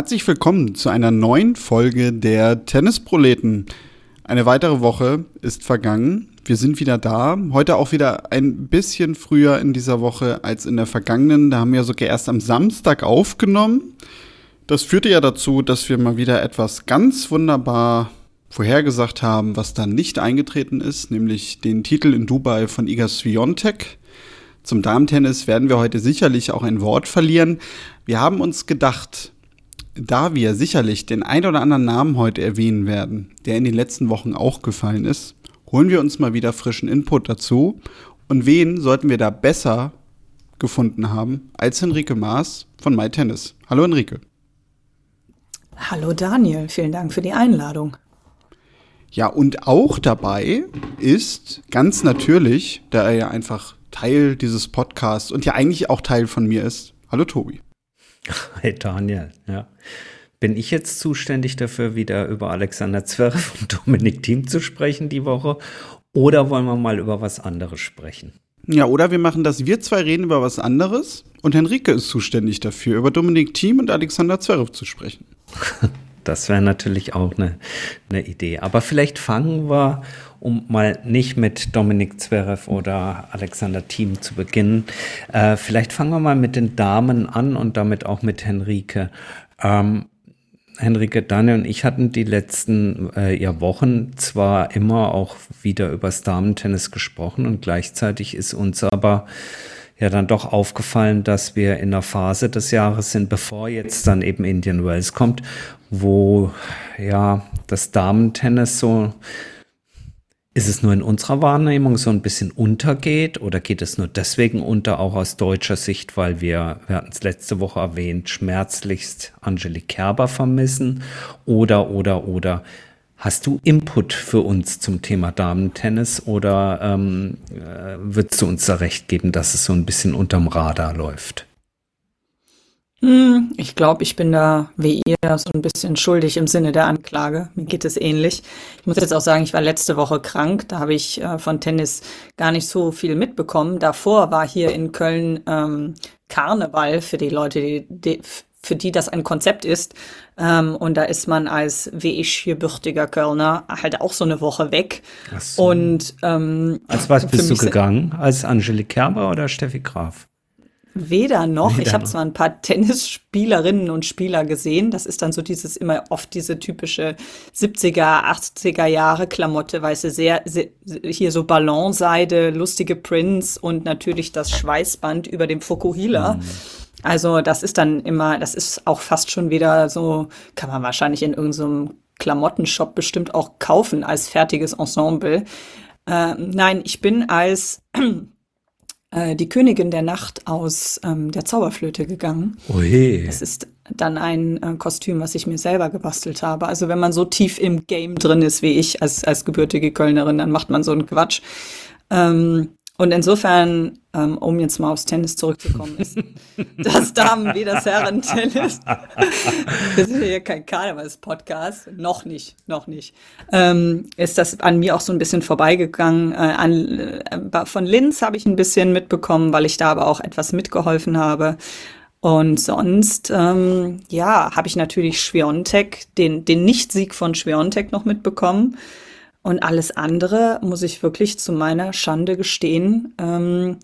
Herzlich willkommen zu einer neuen Folge der Tennisproleten. Eine weitere Woche ist vergangen. Wir sind wieder da. Heute auch wieder ein bisschen früher in dieser Woche als in der vergangenen. Da haben wir sogar erst am Samstag aufgenommen. Das führte ja dazu, dass wir mal wieder etwas ganz wunderbar vorhergesagt haben, was dann nicht eingetreten ist, nämlich den Titel in Dubai von Iga Swiatek. Zum Damentennis werden wir heute sicherlich auch ein Wort verlieren. Wir haben uns gedacht, da wir sicherlich den ein oder anderen Namen heute erwähnen werden, der in den letzten Wochen auch gefallen ist, holen wir uns mal wieder frischen Input dazu. Und wen sollten wir da besser gefunden haben als Henrike Maas von MyTennis? Hallo Henrike. Hallo Daniel, vielen Dank für die Einladung. Ja, und auch dabei ist ganz natürlich, da er ja einfach Teil dieses Podcasts und ja eigentlich auch Teil von mir ist. Hallo Tobi. Hi Daniel, ja. Bin ich jetzt zuständig dafür, wieder über Alexander Zverev und Dominik Thiem zu sprechen die Woche? Oder wollen wir mal über was anderes sprechen? Ja, oder wir machen das, wir zwei reden über was anderes und Henrike ist zuständig dafür, über Dominik Thiem und Alexander Zverev zu sprechen. Das wäre natürlich auch eine, eine Idee. Aber vielleicht fangen wir, um mal nicht mit Dominik Zverev oder Alexander Thiem zu beginnen, äh, vielleicht fangen wir mal mit den Damen an und damit auch mit Henrike. Ähm, Henrike, Daniel und ich hatten die letzten äh, ja, Wochen zwar immer auch wieder über das Damentennis gesprochen und gleichzeitig ist uns aber ja dann doch aufgefallen, dass wir in einer Phase des Jahres sind, bevor jetzt dann eben Indian Wells kommt, wo ja das Damentennis so ist es nur in unserer Wahrnehmung so ein bisschen untergeht oder geht es nur deswegen unter, auch aus deutscher Sicht, weil wir, wir hatten es letzte Woche erwähnt, schmerzlichst Angelique Kerber vermissen oder, oder, oder. Hast du Input für uns zum Thema Damentennis oder ähm, äh, würdest du uns da recht geben, dass es so ein bisschen unterm Radar läuft? Hm, ich glaube, ich bin da wie ihr so ein bisschen schuldig im Sinne der Anklage. Mir geht es ähnlich. Ich muss jetzt auch sagen, ich war letzte Woche krank. Da habe ich äh, von Tennis gar nicht so viel mitbekommen. Davor war hier in Köln ähm, Karneval für die Leute, die, die, für die das ein Konzept ist. Ähm, und da ist man als wie ich gebürtiger Kölner halt auch so eine Woche weg. Ach so. Und ähm, als was bist du gegangen? Als Angelique Kerber oder Steffi Graf? Weder noch. Weder ich habe zwar ein paar Tennisspielerinnen und Spieler gesehen. Das ist dann so dieses immer oft diese typische 70er, 80er Jahre Klamotte, weiße sehr, sehr hier so Ballonseide, lustige Prints und natürlich das Schweißband über dem Fukuhila. Mhm. Also das ist dann immer, das ist auch fast schon wieder so, kann man wahrscheinlich in irgendeinem Klamottenshop bestimmt auch kaufen als fertiges Ensemble. Äh, nein, ich bin als äh, die Königin der Nacht aus ähm, der Zauberflöte gegangen. Oje. Das ist dann ein äh, Kostüm, was ich mir selber gebastelt habe. Also wenn man so tief im Game drin ist wie ich als, als gebürtige Kölnerin, dann macht man so einen Quatsch. Ähm, und insofern, ähm, um jetzt mal aufs Tennis zurückzukommen, ist das Damen- wie das Herren-Tennis. Wir sind hier kein Karnevals-Podcast. Noch nicht, noch nicht. Ähm, ist das an mir auch so ein bisschen vorbeigegangen. Äh, an, äh, von Linz habe ich ein bisschen mitbekommen, weil ich da aber auch etwas mitgeholfen habe. Und sonst, ähm, ja, habe ich natürlich Schweontek, den, den Nicht-Sieg von Schweontek noch mitbekommen. Und alles andere muss ich wirklich zu meiner Schande gestehen. Ähm,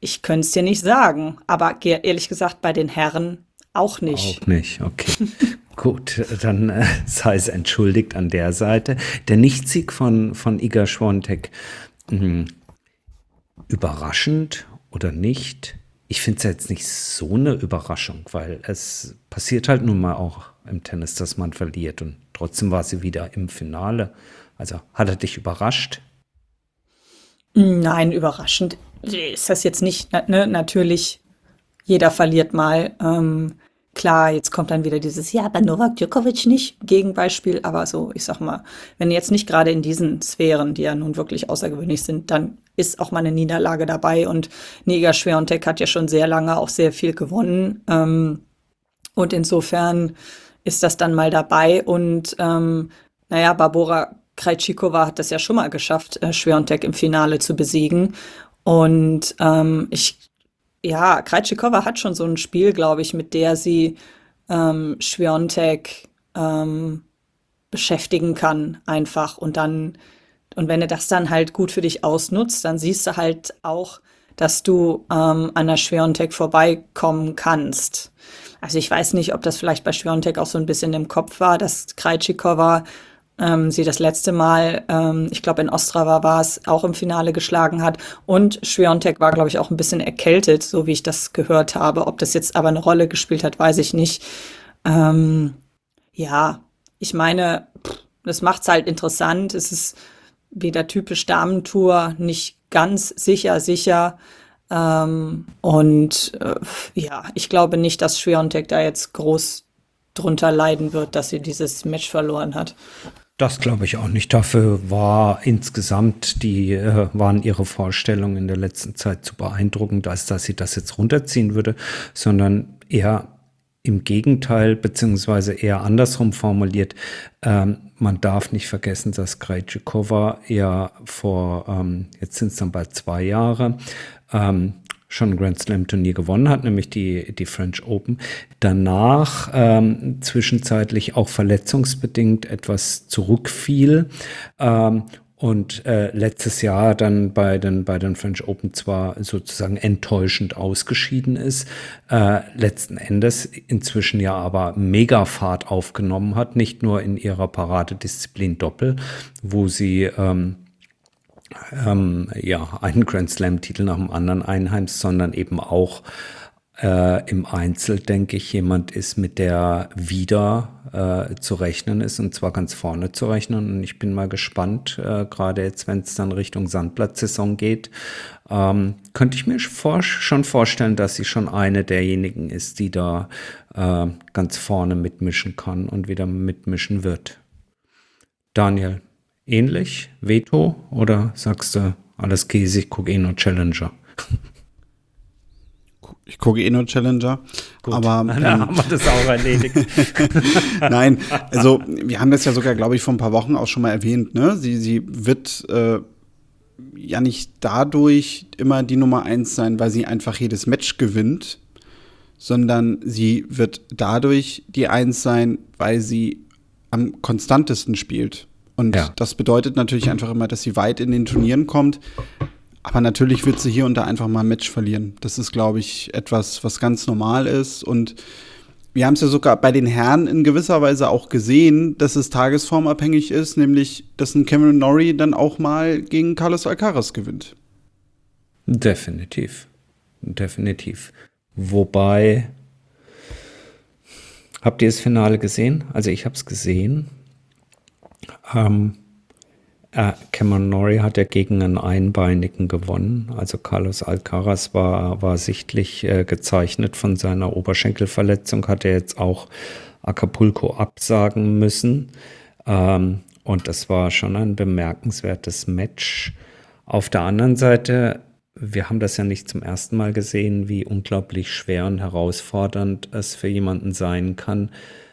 ich könnte es dir nicht sagen, aber ehrlich gesagt bei den Herren auch nicht. Auch nicht, okay. Gut, dann äh, sei es entschuldigt an der Seite. Der Nichtsieg von, von Iga Schwontek, hm, überraschend oder nicht? Ich finde es jetzt nicht so eine Überraschung, weil es passiert halt nun mal auch im Tennis, dass man verliert. Und trotzdem war sie wieder im Finale. Also hat er dich überrascht? Nein, überraschend ist das jetzt nicht. Ne? Natürlich, jeder verliert mal. Ähm, klar, jetzt kommt dann wieder dieses, ja, aber Novak Djokovic nicht, Gegenbeispiel. Aber so, ich sag mal, wenn jetzt nicht gerade in diesen Sphären, die ja nun wirklich außergewöhnlich sind, dann ist auch mal eine Niederlage dabei. Und Neger Schwerontek hat ja schon sehr lange auch sehr viel gewonnen. Ähm, und insofern ist das dann mal dabei. Und ähm, naja, Barbora Krejcikova hat das ja schon mal geschafft, äh, Schwerontek im Finale zu besiegen. Und ähm, ich, ja, Krejcikova hat schon so ein Spiel, glaube ich, mit der sie ähm, Schwiontek ähm, beschäftigen kann, einfach. Und dann, und wenn er das dann halt gut für dich ausnutzt, dann siehst du halt auch, dass du ähm, an der Schwiontek vorbeikommen kannst. Also ich weiß nicht, ob das vielleicht bei Schwiontek auch so ein bisschen im Kopf war, dass Krejcikova ähm, sie das letzte Mal, ähm, ich glaube in Ostrava war es, auch im Finale geschlagen hat. Und Schwiontek war, glaube ich, auch ein bisschen erkältet, so wie ich das gehört habe. Ob das jetzt aber eine Rolle gespielt hat, weiß ich nicht. Ähm, ja, ich meine, das macht's halt interessant. Es ist wieder typisch Damentour, nicht ganz sicher, sicher. Ähm, und äh, ja, ich glaube nicht, dass Schwiontek da jetzt groß drunter leiden wird, dass sie dieses Match verloren hat. Das glaube ich auch nicht. Dafür war insgesamt die, äh, waren ihre Vorstellungen in der letzten Zeit zu beeindruckend, als dass sie das jetzt runterziehen würde, sondern eher im Gegenteil, beziehungsweise eher andersrum formuliert. Ähm, man darf nicht vergessen, dass Krejcikova ja vor, ähm, jetzt sind es dann bald zwei Jahre, ähm, schon ein Grand Slam Turnier gewonnen hat, nämlich die, die French Open. Danach ähm, zwischenzeitlich auch verletzungsbedingt etwas zurückfiel ähm, und äh, letztes Jahr dann bei den, bei den French Open zwar sozusagen enttäuschend ausgeschieden ist, äh, letzten Endes inzwischen ja aber Megafahrt aufgenommen hat, nicht nur in ihrer Paradedisziplin Doppel, wo sie ähm, ähm, ja, einen Grand Slam-Titel nach dem anderen einheimst, sondern eben auch äh, im Einzel, denke ich, jemand ist, mit der wieder äh, zu rechnen ist und zwar ganz vorne zu rechnen. Und ich bin mal gespannt, äh, gerade jetzt, wenn es dann Richtung Sandplatzsaison geht, ähm, könnte ich mir vor, schon vorstellen, dass sie schon eine derjenigen ist, die da äh, ganz vorne mitmischen kann und wieder mitmischen wird. Daniel, ähnlich? Veto? Oder sagst du, alles käse, ich gucke eh nur Challenger? Ich gucke eh nur Challenger. Gut, aber ähm, dann haben wir das auch erledigt. Nein, also wir haben das ja sogar, glaube ich, vor ein paar Wochen auch schon mal erwähnt. Ne? Sie, sie wird äh, ja nicht dadurch immer die Nummer eins sein, weil sie einfach jedes Match gewinnt, sondern sie wird dadurch die Eins sein, weil sie am konstantesten spielt. Und ja. das bedeutet natürlich einfach immer, dass sie weit in den Turnieren kommt. Aber natürlich wird sie hier und da einfach mal ein Match verlieren. Das ist, glaube ich, etwas, was ganz normal ist. Und wir haben es ja sogar bei den Herren in gewisser Weise auch gesehen, dass es tagesformabhängig ist, nämlich, dass ein Cameron Norrie dann auch mal gegen Carlos Alcaraz gewinnt. Definitiv. Definitiv. Wobei, habt ihr das Finale gesehen? Also ich habe es gesehen. Ähm, äh, Cameron Norrie hat ja gegen einen Einbeinigen gewonnen. Also Carlos Alcaraz war, war sichtlich äh, gezeichnet von seiner Oberschenkelverletzung, hat er jetzt auch Acapulco absagen müssen. Ähm, und das war schon ein bemerkenswertes Match. Auf der anderen Seite, wir haben das ja nicht zum ersten Mal gesehen, wie unglaublich schwer und herausfordernd es für jemanden sein kann,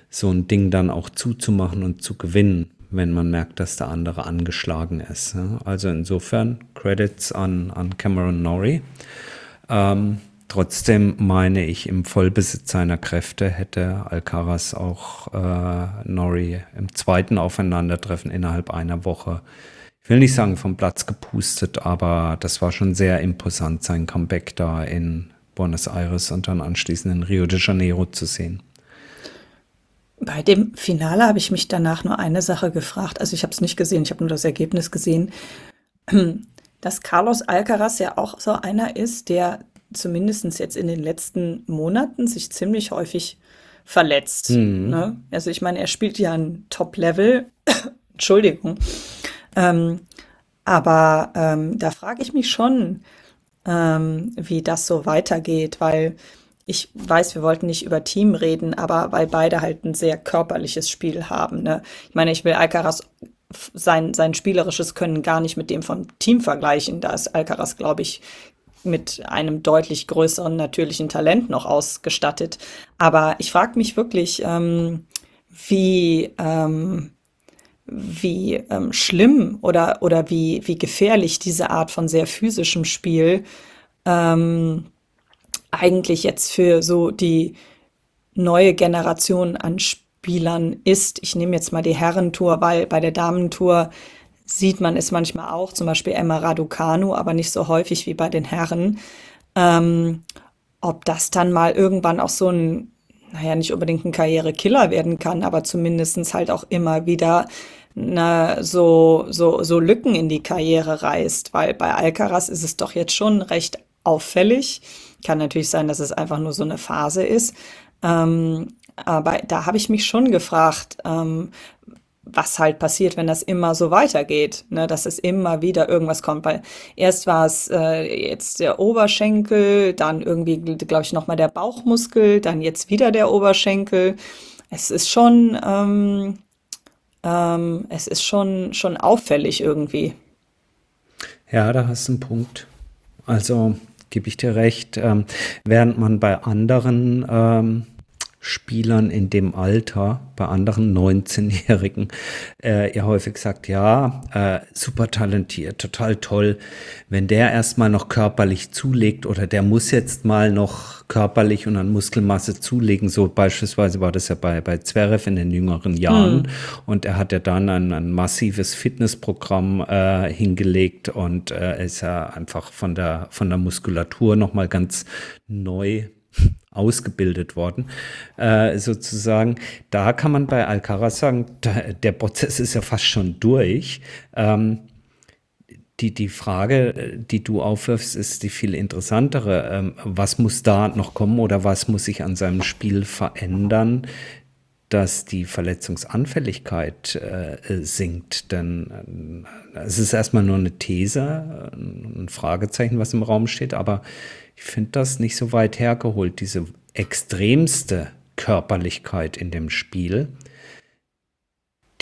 so ein Ding dann auch zuzumachen und zu gewinnen wenn man merkt, dass der andere angeschlagen ist. Also insofern Credits an, an Cameron Norrie. Ähm, trotzdem meine ich, im Vollbesitz seiner Kräfte hätte Alcaraz auch äh, Norrie im zweiten Aufeinandertreffen innerhalb einer Woche, ich will nicht sagen vom Platz gepustet, aber das war schon sehr imposant, sein Comeback da in Buenos Aires und dann anschließend in Rio de Janeiro zu sehen. Bei dem Finale habe ich mich danach nur eine Sache gefragt. Also ich habe es nicht gesehen, ich habe nur das Ergebnis gesehen. Dass Carlos Alcaraz ja auch so einer ist, der zumindest jetzt in den letzten Monaten sich ziemlich häufig verletzt. Mhm. Ne? Also ich meine, er spielt ja ein Top-Level. Entschuldigung. Ähm, aber ähm, da frage ich mich schon, ähm, wie das so weitergeht, weil ich weiß, wir wollten nicht über Team reden, aber weil beide halt ein sehr körperliches Spiel haben. Ne? Ich meine, ich will Alcaraz sein, sein spielerisches Können gar nicht mit dem vom Team vergleichen. Da ist Alcaraz, glaube ich, mit einem deutlich größeren natürlichen Talent noch ausgestattet. Aber ich frage mich wirklich, ähm, wie, ähm, wie ähm, schlimm oder, oder wie, wie gefährlich diese Art von sehr physischem Spiel ähm, eigentlich jetzt für so die neue Generation an Spielern ist. Ich nehme jetzt mal die Herrentour, weil bei der Damentour sieht man es manchmal auch, zum Beispiel Emma Raducanu, aber nicht so häufig wie bei den Herren. Ähm, ob das dann mal irgendwann auch so ein, naja, nicht unbedingt ein Karrierekiller werden kann, aber zumindestens halt auch immer wieder na, so, so, so Lücken in die Karriere reißt, weil bei Alcaraz ist es doch jetzt schon recht auffällig. Kann natürlich sein, dass es einfach nur so eine Phase ist. Ähm, aber da habe ich mich schon gefragt, ähm, was halt passiert, wenn das immer so weitergeht, ne, dass es immer wieder irgendwas kommt, weil erst war es äh, jetzt der Oberschenkel, dann irgendwie, glaube ich, nochmal der Bauchmuskel, dann jetzt wieder der Oberschenkel. Es ist schon, ähm, ähm, es ist schon, schon auffällig irgendwie. Ja, da hast du einen Punkt. Also gebe ich dir recht, ähm, während man bei anderen ähm, Spielern in dem Alter, bei anderen 19-Jährigen, äh, ihr häufig sagt, ja, äh, super talentiert, total toll. Wenn der erstmal noch körperlich zulegt oder der muss jetzt mal noch körperlich und an Muskelmasse zulegen, so beispielsweise war das ja bei, bei Zverev in den jüngeren Jahren mhm. und er hat ja dann ein, ein massives Fitnessprogramm äh, hingelegt und äh, ist ja einfach von der, von der Muskulatur nochmal ganz neu ausgebildet worden, äh, sozusagen. Da kann man bei Alcaraz sagen, da, der Prozess ist ja fast schon durch. Ähm, die, die Frage, die du aufwirfst, ist die viel interessantere. Ähm, was muss da noch kommen oder was muss sich an seinem Spiel verändern, dass die Verletzungsanfälligkeit äh, sinkt? Denn äh, es ist erstmal nur eine These, ein Fragezeichen, was im Raum steht, aber ich finde das nicht so weit hergeholt, diese extremste Körperlichkeit in dem Spiel,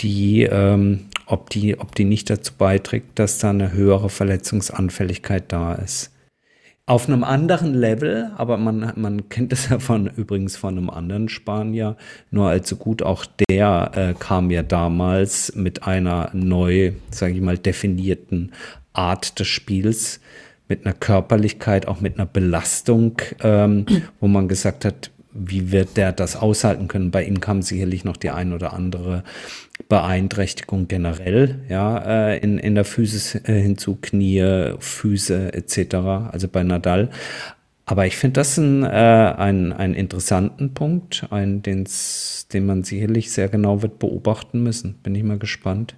die, ähm, ob die, ob die nicht dazu beiträgt, dass da eine höhere Verletzungsanfälligkeit da ist. Auf einem anderen Level, aber man, man kennt es ja von übrigens von einem anderen Spanier, nur allzu gut, auch der äh, kam ja damals mit einer neu, sage ich mal, definierten Art des Spiels mit einer Körperlichkeit, auch mit einer Belastung, ähm, wo man gesagt hat, wie wird der das aushalten können? Bei ihm kam sicherlich noch die ein oder andere Beeinträchtigung generell, ja, äh, in, in der Physis äh, hinzu, Knie, Füße etc., also bei Nadal. Aber ich finde das ein, äh, ein, einen interessanten Punkt, einen, den man sicherlich sehr genau wird beobachten müssen. Bin ich mal gespannt.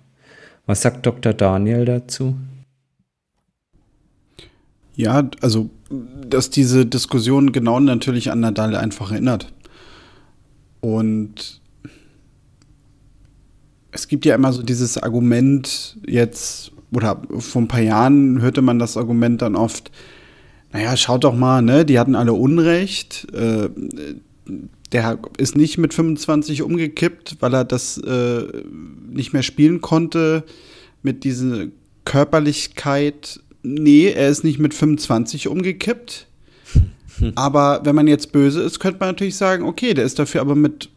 Was sagt Dr. Daniel dazu? Ja, also, dass diese Diskussion genau natürlich an Nadal einfach erinnert. Und es gibt ja immer so dieses Argument jetzt, oder vor ein paar Jahren hörte man das Argument dann oft, naja, schaut doch mal, ne, die hatten alle Unrecht. Äh, der ist nicht mit 25 umgekippt, weil er das äh, nicht mehr spielen konnte mit dieser Körperlichkeit nee, er ist nicht mit 25 umgekippt. aber wenn man jetzt böse ist, könnte man natürlich sagen, okay, der ist dafür aber mit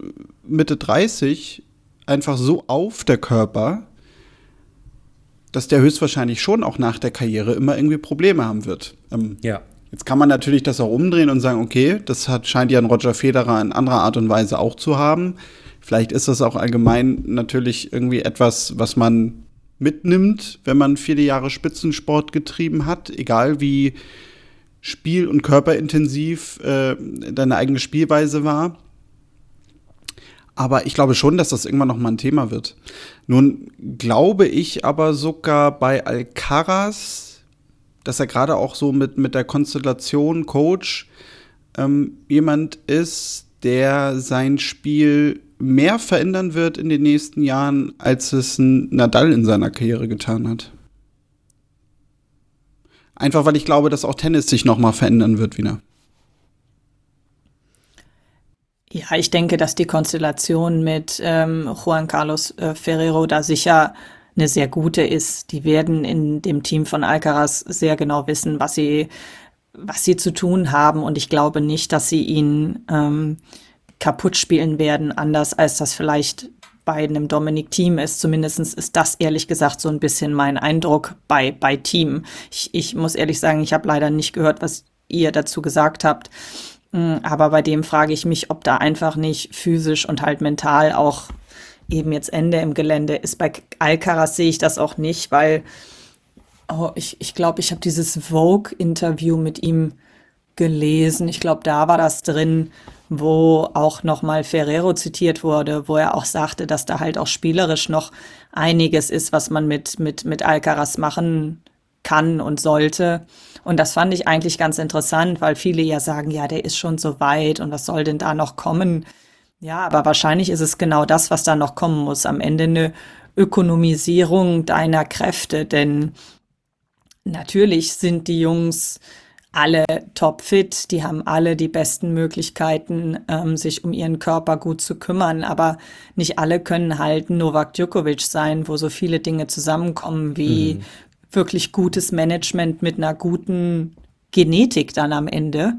Mitte 30 einfach so auf der Körper, dass der höchstwahrscheinlich schon auch nach der Karriere immer irgendwie Probleme haben wird. Ähm, ja. Jetzt kann man natürlich das auch umdrehen und sagen, okay, das hat, scheint ja ein Roger Federer in anderer Art und Weise auch zu haben. Vielleicht ist das auch allgemein natürlich irgendwie etwas, was man mitnimmt, wenn man viele Jahre Spitzensport getrieben hat, egal wie spiel- und körperintensiv äh, deine eigene Spielweise war. Aber ich glaube schon, dass das irgendwann noch mal ein Thema wird. Nun glaube ich aber sogar bei Alcaraz, dass er gerade auch so mit, mit der Konstellation Coach ähm, jemand ist, der sein Spiel mehr verändern wird in den nächsten Jahren, als es Nadal in seiner Karriere getan hat. Einfach weil ich glaube, dass auch Tennis sich noch mal verändern wird wieder. Ja, ich denke, dass die Konstellation mit ähm, Juan Carlos äh, Ferrero da sicher eine sehr gute ist. Die werden in dem Team von Alcaraz sehr genau wissen, was sie, was sie zu tun haben. Und ich glaube nicht, dass sie ihn ähm, kaputt spielen werden, anders als das vielleicht bei einem Dominic Team ist. Zumindest ist das ehrlich gesagt so ein bisschen mein Eindruck bei, bei Team. Ich, ich muss ehrlich sagen, ich habe leider nicht gehört, was ihr dazu gesagt habt. Mm, aber bei dem frage ich mich, ob da einfach nicht physisch und halt mental auch eben jetzt Ende im Gelände ist. Bei Alcaraz sehe ich das auch nicht, weil oh, ich glaube, ich, glaub, ich habe dieses Vogue-Interview mit ihm gelesen. Ich glaube, da war das drin, wo auch nochmal Ferrero zitiert wurde, wo er auch sagte, dass da halt auch spielerisch noch einiges ist, was man mit, mit, mit Alcaraz machen kann und sollte. Und das fand ich eigentlich ganz interessant, weil viele ja sagen, ja, der ist schon so weit und was soll denn da noch kommen? Ja, aber wahrscheinlich ist es genau das, was da noch kommen muss. Am Ende eine Ökonomisierung deiner Kräfte, denn natürlich sind die Jungs alle topfit, die haben alle die besten Möglichkeiten, ähm, sich um ihren Körper gut zu kümmern, aber nicht alle können halt Novak Djokovic sein, wo so viele Dinge zusammenkommen wie mhm. wirklich gutes Management mit einer guten Genetik dann am Ende.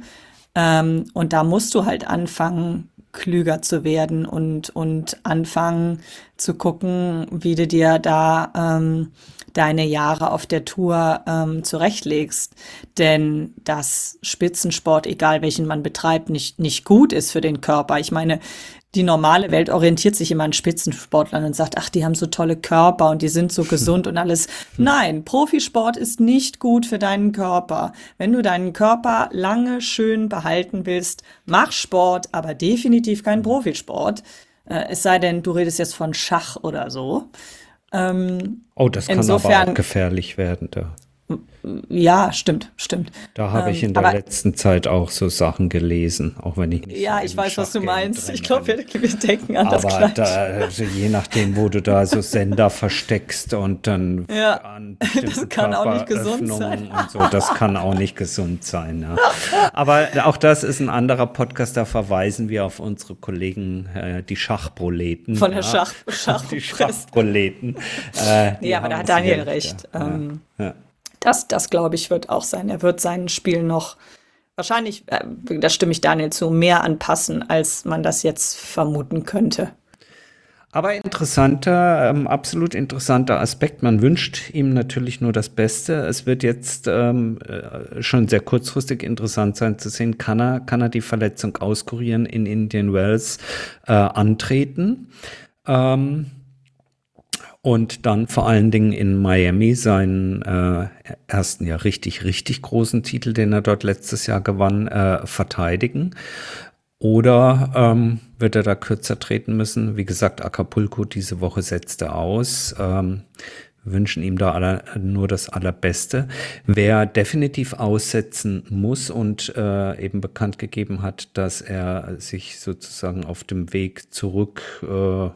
Ähm, und da musst du halt anfangen, klüger zu werden und, und anfangen zu gucken, wie du dir da ähm, deine Jahre auf der Tour ähm, zurechtlegst. Denn dass Spitzensport, egal welchen man betreibt, nicht, nicht gut ist für den Körper. Ich meine, die normale Welt orientiert sich immer an Spitzensportlern und sagt, ach, die haben so tolle Körper und die sind so gesund und alles. Nein, Profisport ist nicht gut für deinen Körper. Wenn du deinen Körper lange schön behalten willst, mach Sport, aber definitiv kein Profisport. Äh, es sei denn, du redest jetzt von Schach oder so. Ähm, oh, das kann insofern, aber auch gefährlich werden. Da. Ja, stimmt, stimmt. Da habe ich ähm, in der letzten Zeit auch so Sachen gelesen, auch wenn ich nicht. Ja, ich weiß, was du meinst. Ich glaube, wir, denken an aber das Gleiche. Da, also je nachdem, wo du da so Sender versteckst und dann ja, an das kann auch nicht gesund sein. so, das kann auch nicht gesund sein. Ja. Aber auch das ist ein anderer Podcast, da verweisen wir auf unsere Kollegen, äh, die Schachproleten. Von der ja. Schach, Schach Die Schachproleten. Äh, nee, aber da hat Daniel recht. Ähm, ja. Das, das glaube ich, wird auch sein. Er wird sein Spiel noch wahrscheinlich, äh, da stimme ich Daniel zu, mehr anpassen, als man das jetzt vermuten könnte. Aber interessanter, ähm, absolut interessanter Aspekt. Man wünscht ihm natürlich nur das Beste. Es wird jetzt ähm, äh, schon sehr kurzfristig interessant sein zu sehen, kann er, kann er die Verletzung auskurieren in Indian Wells äh, antreten. Ähm, und dann vor allen Dingen in Miami seinen äh, ersten ja richtig, richtig großen Titel, den er dort letztes Jahr gewann, äh, verteidigen. Oder ähm, wird er da kürzer treten müssen? Wie gesagt, Acapulco diese Woche setzte aus. Ähm, wünschen ihm da aller, nur das Allerbeste. Wer definitiv aussetzen muss und äh, eben bekannt gegeben hat, dass er sich sozusagen auf dem Weg zurück äh,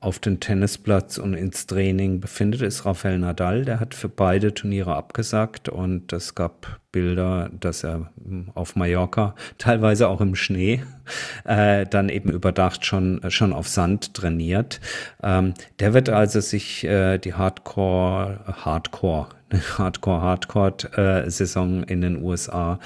auf den Tennisplatz und ins Training befindet, ist Rafael Nadal. Der hat für beide Turniere abgesagt und es gab Bilder, dass er auf Mallorca, teilweise auch im Schnee, äh, dann eben überdacht schon, schon auf Sand trainiert. Ähm, der wird also sich äh, die Hardcore, Hardcore, Hardcore-Hardcore-Saison in den USA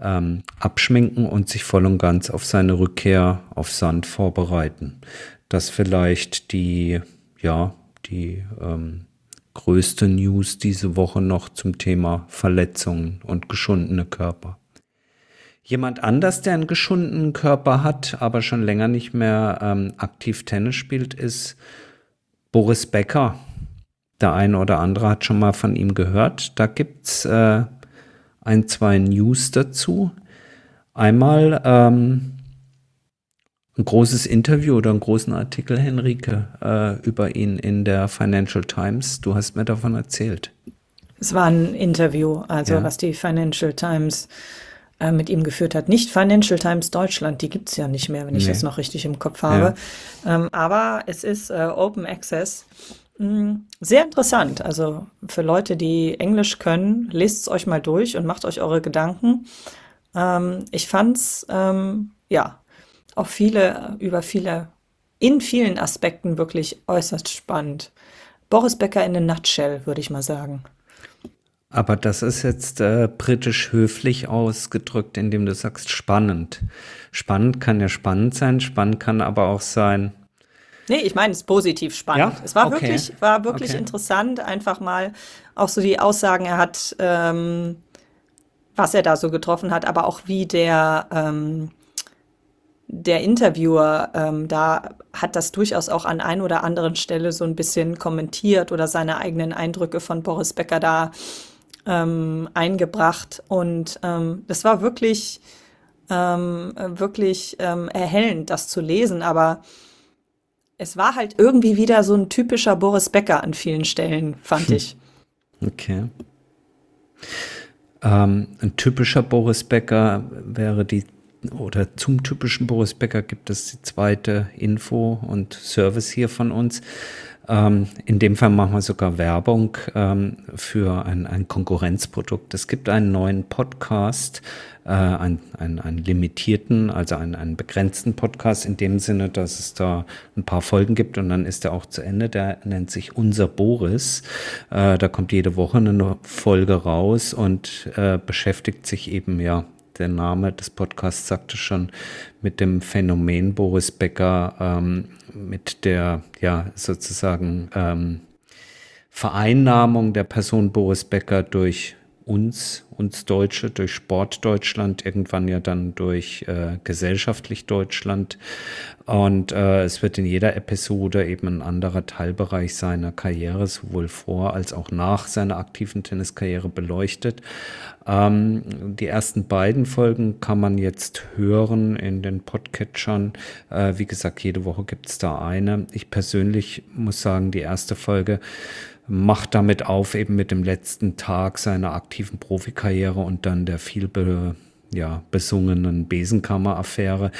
ähm, abschminken und sich voll und ganz auf seine Rückkehr auf Sand vorbereiten das vielleicht die, ja, die ähm, größte News diese Woche noch zum Thema Verletzungen und geschundene Körper. Jemand anders, der einen geschundenen Körper hat, aber schon länger nicht mehr ähm, aktiv Tennis spielt, ist Boris Becker. Der eine oder andere hat schon mal von ihm gehört. Da gibt's äh, ein, zwei News dazu. Einmal ähm, ein großes Interview oder einen großen Artikel, Henrike, äh, über ihn in der Financial Times. Du hast mir davon erzählt. Es war ein Interview, also ja. was die Financial Times äh, mit ihm geführt hat. Nicht Financial Times Deutschland, die gibt es ja nicht mehr, wenn ich das noch richtig im Kopf habe. Ja. Ähm, aber es ist äh, Open Access. Hm, sehr interessant. Also für Leute, die Englisch können, lest es euch mal durch und macht euch eure Gedanken. Ähm, ich fand's ähm, ja auf viele, über viele, in vielen Aspekten wirklich äußerst spannend. Boris Becker in a nutshell, würde ich mal sagen. Aber das ist jetzt äh, britisch höflich ausgedrückt, indem du sagst spannend. Spannend kann ja spannend sein, spannend kann aber auch sein. Nee, ich meine es ist positiv spannend. Ja? Es war okay. wirklich, war wirklich okay. interessant, einfach mal auch so die Aussagen, er hat ähm, was er da so getroffen hat, aber auch wie der, ähm, der Interviewer ähm, da hat das durchaus auch an ein oder anderen Stelle so ein bisschen kommentiert oder seine eigenen Eindrücke von Boris Becker da ähm, eingebracht. Und ähm, das war wirklich, ähm, wirklich ähm, erhellend, das zu lesen. Aber es war halt irgendwie wieder so ein typischer Boris Becker an vielen Stellen, fand ich. Okay. Ähm, ein typischer Boris Becker wäre die oder zum typischen Boris Becker gibt es die zweite Info und Service hier von uns. Ähm, in dem Fall machen wir sogar Werbung ähm, für ein, ein Konkurrenzprodukt. Es gibt einen neuen Podcast, äh, einen, einen, einen limitierten, also einen, einen begrenzten Podcast in dem Sinne, dass es da ein paar Folgen gibt und dann ist er auch zu Ende. Der nennt sich Unser Boris. Äh, da kommt jede Woche eine Folge raus und äh, beschäftigt sich eben ja der Name des Podcasts sagte schon, mit dem Phänomen Boris Becker, ähm, mit der ja sozusagen ähm, Vereinnahmung der Person Boris Becker durch uns, uns Deutsche, durch Sport Deutschland, irgendwann ja dann durch äh, gesellschaftlich Deutschland. Und äh, es wird in jeder Episode eben ein anderer Teilbereich seiner Karriere, sowohl vor als auch nach seiner aktiven Tenniskarriere beleuchtet. Ähm, die ersten beiden Folgen kann man jetzt hören in den Podcatchern. Äh, wie gesagt, jede Woche gibt es da eine. Ich persönlich muss sagen, die erste Folge macht damit auf, eben mit dem letzten Tag seiner aktiven Profikarriere und dann der viel ja, besungenen Besenkammer-Affäre.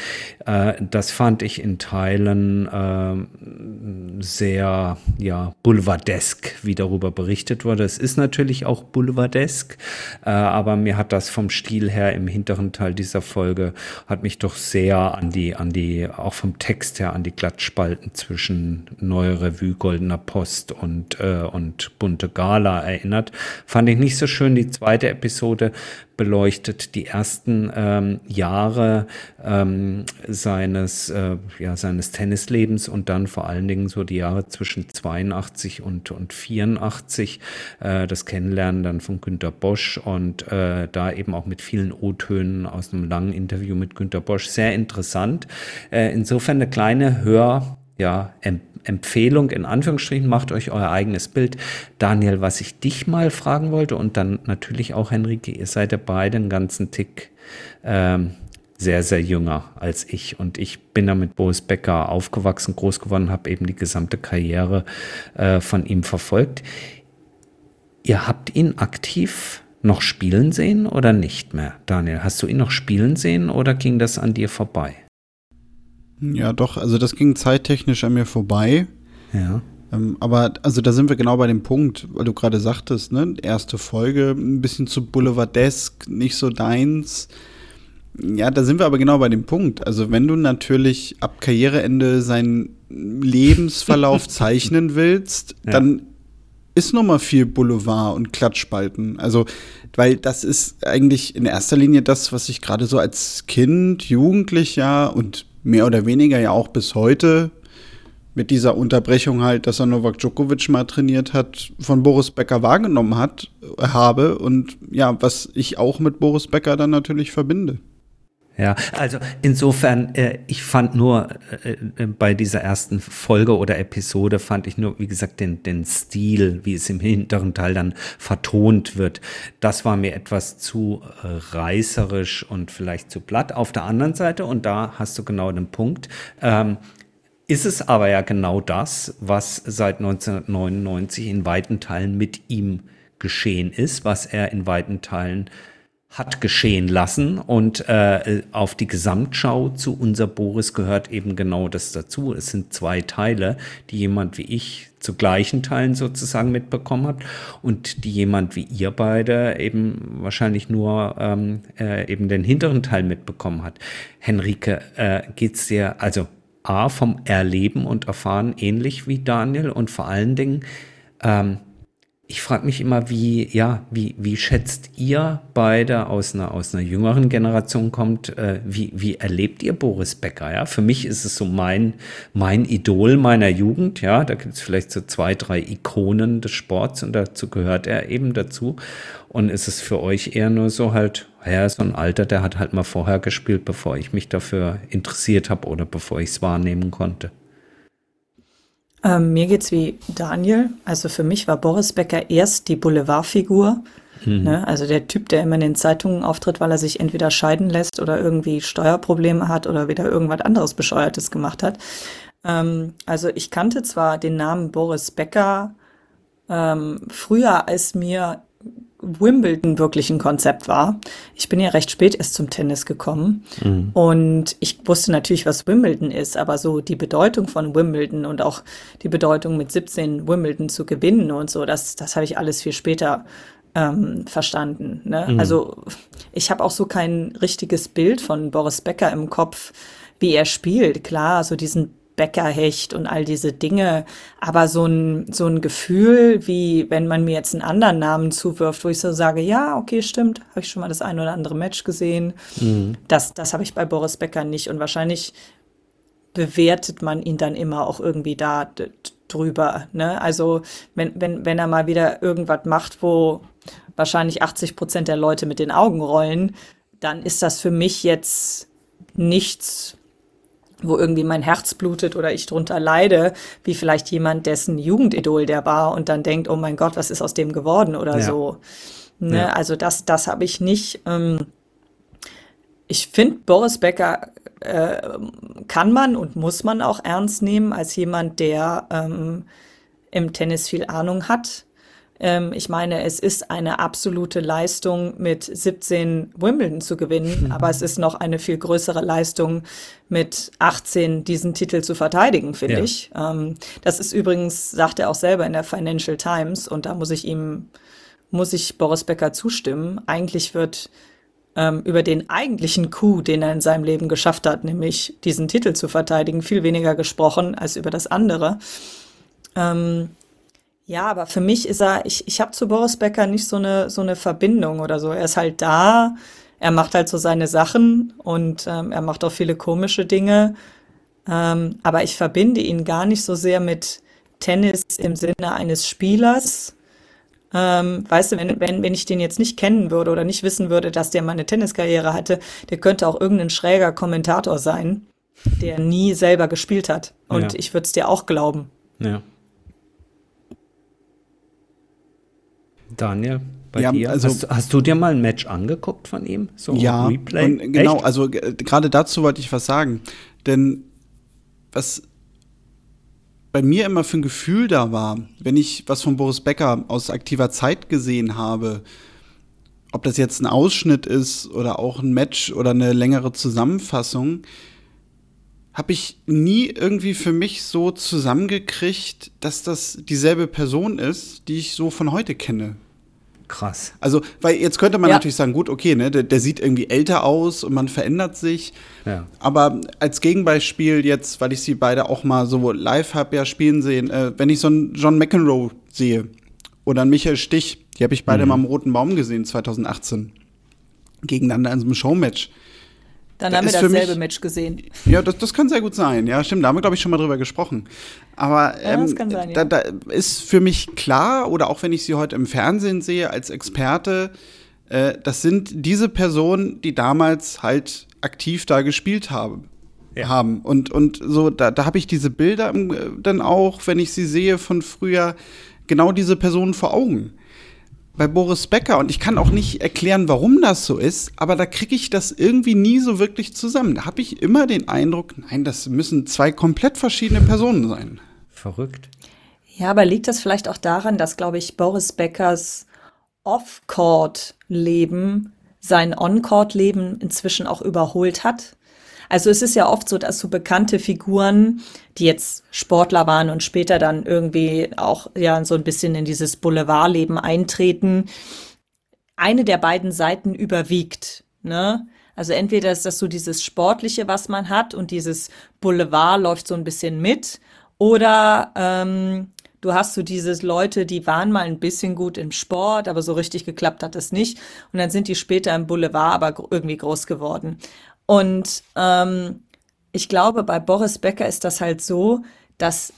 Äh, das fand ich in Teilen äh, sehr ja, boulevardesk, wie darüber berichtet wurde. Es ist natürlich auch boulevardesk, äh, aber mir hat das vom Stil her im hinteren Teil dieser Folge, hat mich doch sehr an die, an die, auch vom Text her, an die Glattspalten zwischen Neue Revue, Goldener Post und, äh, und Bunte Gala erinnert. Fand ich nicht so schön. Die zweite Episode beleuchtet die ersten ähm, Jahre ähm, seines, äh, ja, seines Tennislebens und dann vor allen Dingen so die Jahre zwischen 82 und, und 84, äh, das Kennenlernen dann von Günter Bosch und äh, da eben auch mit vielen O-Tönen aus einem langen Interview mit Günter Bosch. Sehr interessant. Äh, insofern eine kleine Hör- ja, Empfehlung in Anführungsstrichen, macht euch euer eigenes Bild. Daniel, was ich dich mal fragen wollte und dann natürlich auch Henrike, ihr seid ja beide einen ganzen Tick ähm, sehr, sehr jünger als ich. Und ich bin da mit Boris Becker aufgewachsen, groß geworden, habe eben die gesamte Karriere äh, von ihm verfolgt. Ihr habt ihn aktiv noch spielen sehen oder nicht mehr? Daniel, hast du ihn noch spielen sehen oder ging das an dir vorbei? Ja, doch, also das ging zeittechnisch an mir vorbei. Ja. Ähm, aber also da sind wir genau bei dem Punkt, weil du gerade sagtest, ne, erste Folge ein bisschen zu boulevardesk, nicht so deins. Ja, da sind wir aber genau bei dem Punkt. Also wenn du natürlich ab Karriereende seinen Lebensverlauf zeichnen willst, ja. dann ist noch mal viel Boulevard und Klatschspalten. Also, weil das ist eigentlich in erster Linie das, was ich gerade so als Kind, Jugendlicher und mehr oder weniger ja auch bis heute mit dieser Unterbrechung halt, dass er Novak Djokovic mal trainiert hat, von Boris Becker wahrgenommen hat, habe und ja, was ich auch mit Boris Becker dann natürlich verbinde. Ja, also insofern, äh, ich fand nur äh, äh, bei dieser ersten Folge oder Episode fand ich nur, wie gesagt, den, den Stil, wie es im hinteren Teil dann vertont wird. Das war mir etwas zu äh, reißerisch und vielleicht zu platt. Auf der anderen Seite, und da hast du genau den Punkt, ähm, ist es aber ja genau das, was seit 1999 in weiten Teilen mit ihm geschehen ist, was er in weiten Teilen hat geschehen lassen und äh, auf die Gesamtschau zu unser Boris gehört eben genau das dazu. Es sind zwei Teile, die jemand wie ich zu gleichen Teilen sozusagen mitbekommen hat und die jemand wie ihr beide eben wahrscheinlich nur ähm, äh, eben den hinteren Teil mitbekommen hat. Henrike, äh, geht's dir also A vom Erleben und Erfahren ähnlich wie Daniel und vor allen Dingen ähm, ich frage mich immer, wie, ja, wie, wie schätzt ihr beide aus einer, aus einer jüngeren Generation kommt, äh, wie, wie erlebt ihr Boris Becker? Ja, für mich ist es so mein, mein Idol meiner Jugend. Ja, da gibt es vielleicht so zwei, drei Ikonen des Sports und dazu gehört er eben dazu. Und ist es für euch eher nur so halt, ja, so ein Alter, der hat halt mal vorher gespielt, bevor ich mich dafür interessiert habe oder bevor ich es wahrnehmen konnte? Ähm, mir geht's wie Daniel. Also für mich war Boris Becker erst die Boulevardfigur. Mhm. Ne? Also der Typ, der immer in den Zeitungen auftritt, weil er sich entweder scheiden lässt oder irgendwie Steuerprobleme hat oder wieder irgendwas anderes Bescheuertes gemacht hat. Ähm, also ich kannte zwar den Namen Boris Becker ähm, früher, als mir Wimbledon wirklich ein Konzept war. Ich bin ja recht spät erst zum Tennis gekommen mhm. und ich wusste natürlich, was Wimbledon ist, aber so die Bedeutung von Wimbledon und auch die Bedeutung mit 17 Wimbledon zu gewinnen und so, das, das habe ich alles viel später ähm, verstanden. Ne? Mhm. Also ich habe auch so kein richtiges Bild von Boris Becker im Kopf, wie er spielt. Klar, so diesen Bäckerhecht und all diese Dinge. Aber so ein, so ein Gefühl, wie wenn man mir jetzt einen anderen Namen zuwirft, wo ich so sage, ja, okay, stimmt, habe ich schon mal das ein oder andere Match gesehen. Mhm. Das, das habe ich bei Boris Becker nicht. Und wahrscheinlich bewertet man ihn dann immer auch irgendwie da drüber. Ne? Also wenn, wenn, wenn er mal wieder irgendwas macht, wo wahrscheinlich 80 Prozent der Leute mit den Augen rollen, dann ist das für mich jetzt nichts, wo irgendwie mein Herz blutet oder ich drunter leide, wie vielleicht jemand, dessen Jugendidol der war und dann denkt, oh mein Gott, was ist aus dem geworden oder ja. so. Ne? Ja. Also das, das habe ich nicht. Ähm, ich finde, Boris Becker äh, kann man und muss man auch ernst nehmen als jemand, der ähm, im Tennis viel Ahnung hat. Ähm, ich meine, es ist eine absolute Leistung, mit 17 Wimbledon zu gewinnen, mhm. aber es ist noch eine viel größere Leistung, mit 18 diesen Titel zu verteidigen, finde ja. ich. Ähm, das ist übrigens, sagt er auch selber in der Financial Times, und da muss ich ihm, muss ich Boris Becker zustimmen. Eigentlich wird ähm, über den eigentlichen Coup, den er in seinem Leben geschafft hat, nämlich diesen Titel zu verteidigen, viel weniger gesprochen als über das andere. Ähm, ja, aber für mich ist er, ich, ich habe zu Boris Becker nicht so eine, so eine Verbindung oder so. Er ist halt da, er macht halt so seine Sachen und ähm, er macht auch viele komische Dinge. Ähm, aber ich verbinde ihn gar nicht so sehr mit Tennis im Sinne eines Spielers. Ähm, weißt du, wenn, wenn, wenn ich den jetzt nicht kennen würde oder nicht wissen würde, dass der mal eine Tenniskarriere hatte, der könnte auch irgendein schräger Kommentator sein, der nie selber gespielt hat. Und ja. ich würde es dir auch glauben. Ja. Daniel, bei ja, dir? Also, hast, hast, du dir mal ein Match angeguckt von ihm? So ja, Replay? Genau, Echt? also gerade dazu wollte ich was sagen. Denn was bei mir immer für ein Gefühl da war, wenn ich was von Boris Becker aus aktiver Zeit gesehen habe, ob das jetzt ein Ausschnitt ist oder auch ein Match oder eine längere Zusammenfassung, habe ich nie irgendwie für mich so zusammengekriegt, dass das dieselbe Person ist, die ich so von heute kenne. Krass. Also, weil jetzt könnte man ja. natürlich sagen, gut, okay, ne, der, der, sieht irgendwie älter aus und man verändert sich. Ja. Aber als Gegenbeispiel jetzt, weil ich sie beide auch mal so live habe ja spielen sehen, äh, wenn ich so einen John McEnroe sehe oder einen Michael Stich, die habe ich beide mhm. mal am Roten Baum gesehen 2018 gegeneinander in so einem Showmatch. Dann da haben wir dasselbe mich, Match gesehen. Ja, das, das kann sehr gut sein. Ja, stimmt. Da haben wir, glaube ich, schon mal drüber gesprochen. Aber ähm, ja, sein, da, da, ist für mich klar, oder auch wenn ich sie heute im Fernsehen sehe als Experte, äh, das sind diese Personen, die damals halt aktiv da gespielt haben. Ja. haben. Und, und so, da, da habe ich diese Bilder äh, dann auch, wenn ich sie sehe von früher, genau diese Personen vor Augen bei Boris Becker und ich kann auch nicht erklären, warum das so ist, aber da kriege ich das irgendwie nie so wirklich zusammen. Da habe ich immer den Eindruck, nein, das müssen zwei komplett verschiedene Personen sein. Verrückt. Ja, aber liegt das vielleicht auch daran, dass, glaube ich, Boris Beckers Off-Court-Leben sein On-Court-Leben inzwischen auch überholt hat? Also es ist ja oft so, dass so bekannte Figuren, die jetzt Sportler waren und später dann irgendwie auch ja so ein bisschen in dieses Boulevardleben eintreten, eine der beiden Seiten überwiegt. Ne? Also entweder ist das so dieses Sportliche, was man hat und dieses Boulevard läuft so ein bisschen mit oder ähm, du hast so diese Leute, die waren mal ein bisschen gut im Sport, aber so richtig geklappt hat es nicht. Und dann sind die später im Boulevard aber irgendwie groß geworden. Und ähm, ich glaube, bei Boris Becker ist das halt so, dass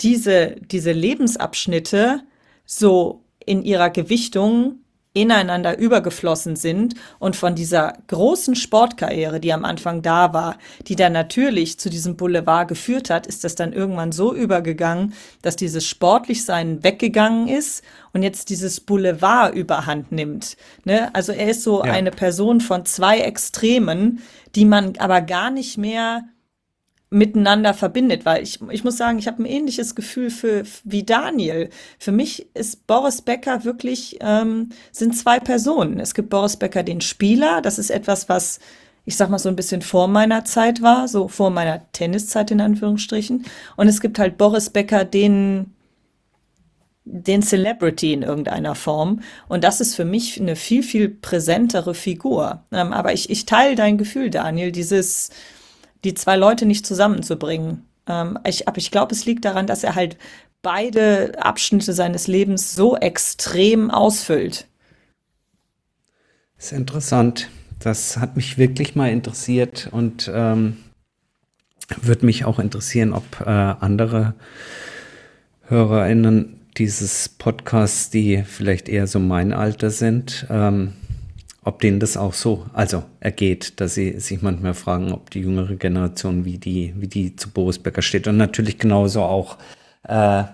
diese, diese Lebensabschnitte so in ihrer Gewichtung ineinander übergeflossen sind und von dieser großen Sportkarriere, die am Anfang da war, die dann natürlich zu diesem Boulevard geführt hat, ist das dann irgendwann so übergegangen, dass dieses Sportlichsein weggegangen ist und jetzt dieses Boulevard überhand nimmt. Ne? Also er ist so ja. eine Person von zwei Extremen, die man aber gar nicht mehr miteinander verbindet, weil ich, ich muss sagen, ich habe ein ähnliches Gefühl für wie Daniel. Für mich ist Boris Becker wirklich ähm, sind zwei Personen. Es gibt Boris Becker den Spieler, das ist etwas, was ich sag mal so ein bisschen vor meiner Zeit war, so vor meiner Tenniszeit in Anführungsstrichen. Und es gibt halt Boris Becker den den Celebrity in irgendeiner Form. Und das ist für mich eine viel, viel präsentere Figur. Ähm, aber ich, ich teile dein Gefühl, Daniel, dieses, die zwei Leute nicht zusammenzubringen. Ähm, ich, aber ich glaube, es liegt daran, dass er halt beide Abschnitte seines Lebens so extrem ausfüllt. Das ist interessant. Das hat mich wirklich mal interessiert und ähm, würde mich auch interessieren, ob äh, andere HörerInnen dieses Podcasts, die vielleicht eher so mein Alter sind, ähm, ob denen das auch so, also ergeht, dass sie sich manchmal fragen, ob die jüngere Generation, wie die, wie die zu Boris Becker steht. Und natürlich genauso auch äh,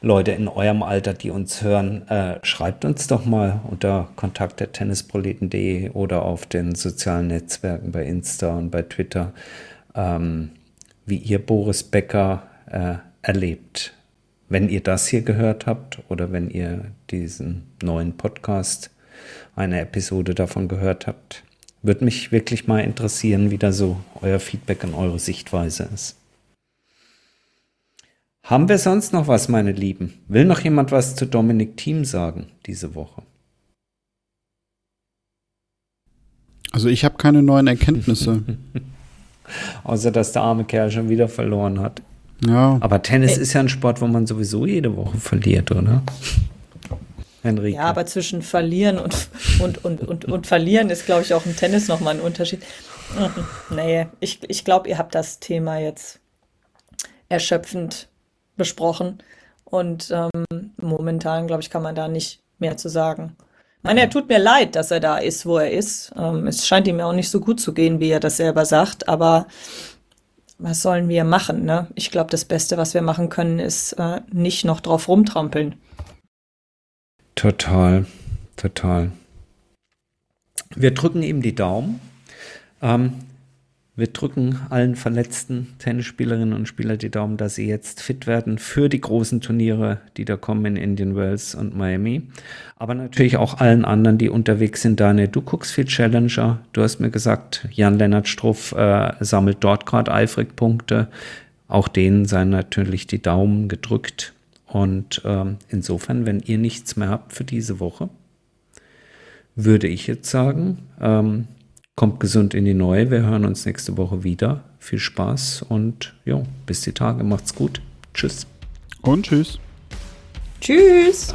Leute in eurem Alter, die uns hören, äh, schreibt uns doch mal unter kontakt.tennisproleten.de oder auf den sozialen Netzwerken bei Insta und bei Twitter, ähm, wie ihr Boris Becker äh, erlebt. Wenn ihr das hier gehört habt oder wenn ihr diesen neuen Podcast eine Episode davon gehört habt. Würde mich wirklich mal interessieren, wie da so euer Feedback und eure Sichtweise ist. Haben wir sonst noch was, meine Lieben? Will noch jemand was zu Dominik Thiem sagen diese Woche? Also ich habe keine neuen Erkenntnisse. Außer dass der arme Kerl schon wieder verloren hat. Ja. Aber Tennis ist ja ein Sport, wo man sowieso jede Woche verliert, oder? Henrike. Ja, aber zwischen verlieren und, und, und, und, und verlieren ist, glaube ich, auch im Tennis nochmal ein Unterschied. Mhm. Nee, ich, ich glaube, ihr habt das Thema jetzt erschöpfend besprochen. Und ähm, momentan, glaube ich, kann man da nicht mehr zu sagen. Ich meine, er tut mir leid, dass er da ist, wo er ist. Ähm, es scheint ihm ja auch nicht so gut zu gehen, wie er das selber sagt, aber was sollen wir machen? Ne? Ich glaube, das Beste, was wir machen können, ist äh, nicht noch drauf rumtrampeln. Total, total. Wir drücken ihm die Daumen. Ähm, wir drücken allen verletzten Tennisspielerinnen und Spielern die Daumen, dass sie jetzt fit werden für die großen Turniere, die da kommen in Indian Wells und Miami. Aber natürlich auch allen anderen, die unterwegs sind. Daniel, du guckst viel Challenger. Du hast mir gesagt, Jan-Lennart Struff äh, sammelt dort gerade eifrig Punkte. Auch denen seien natürlich die Daumen gedrückt. Und ähm, insofern, wenn ihr nichts mehr habt für diese Woche, würde ich jetzt sagen, ähm, kommt gesund in die neue. Wir hören uns nächste Woche wieder. Viel Spaß und ja, bis die Tage. Macht's gut. Tschüss. Und tschüss. Tschüss.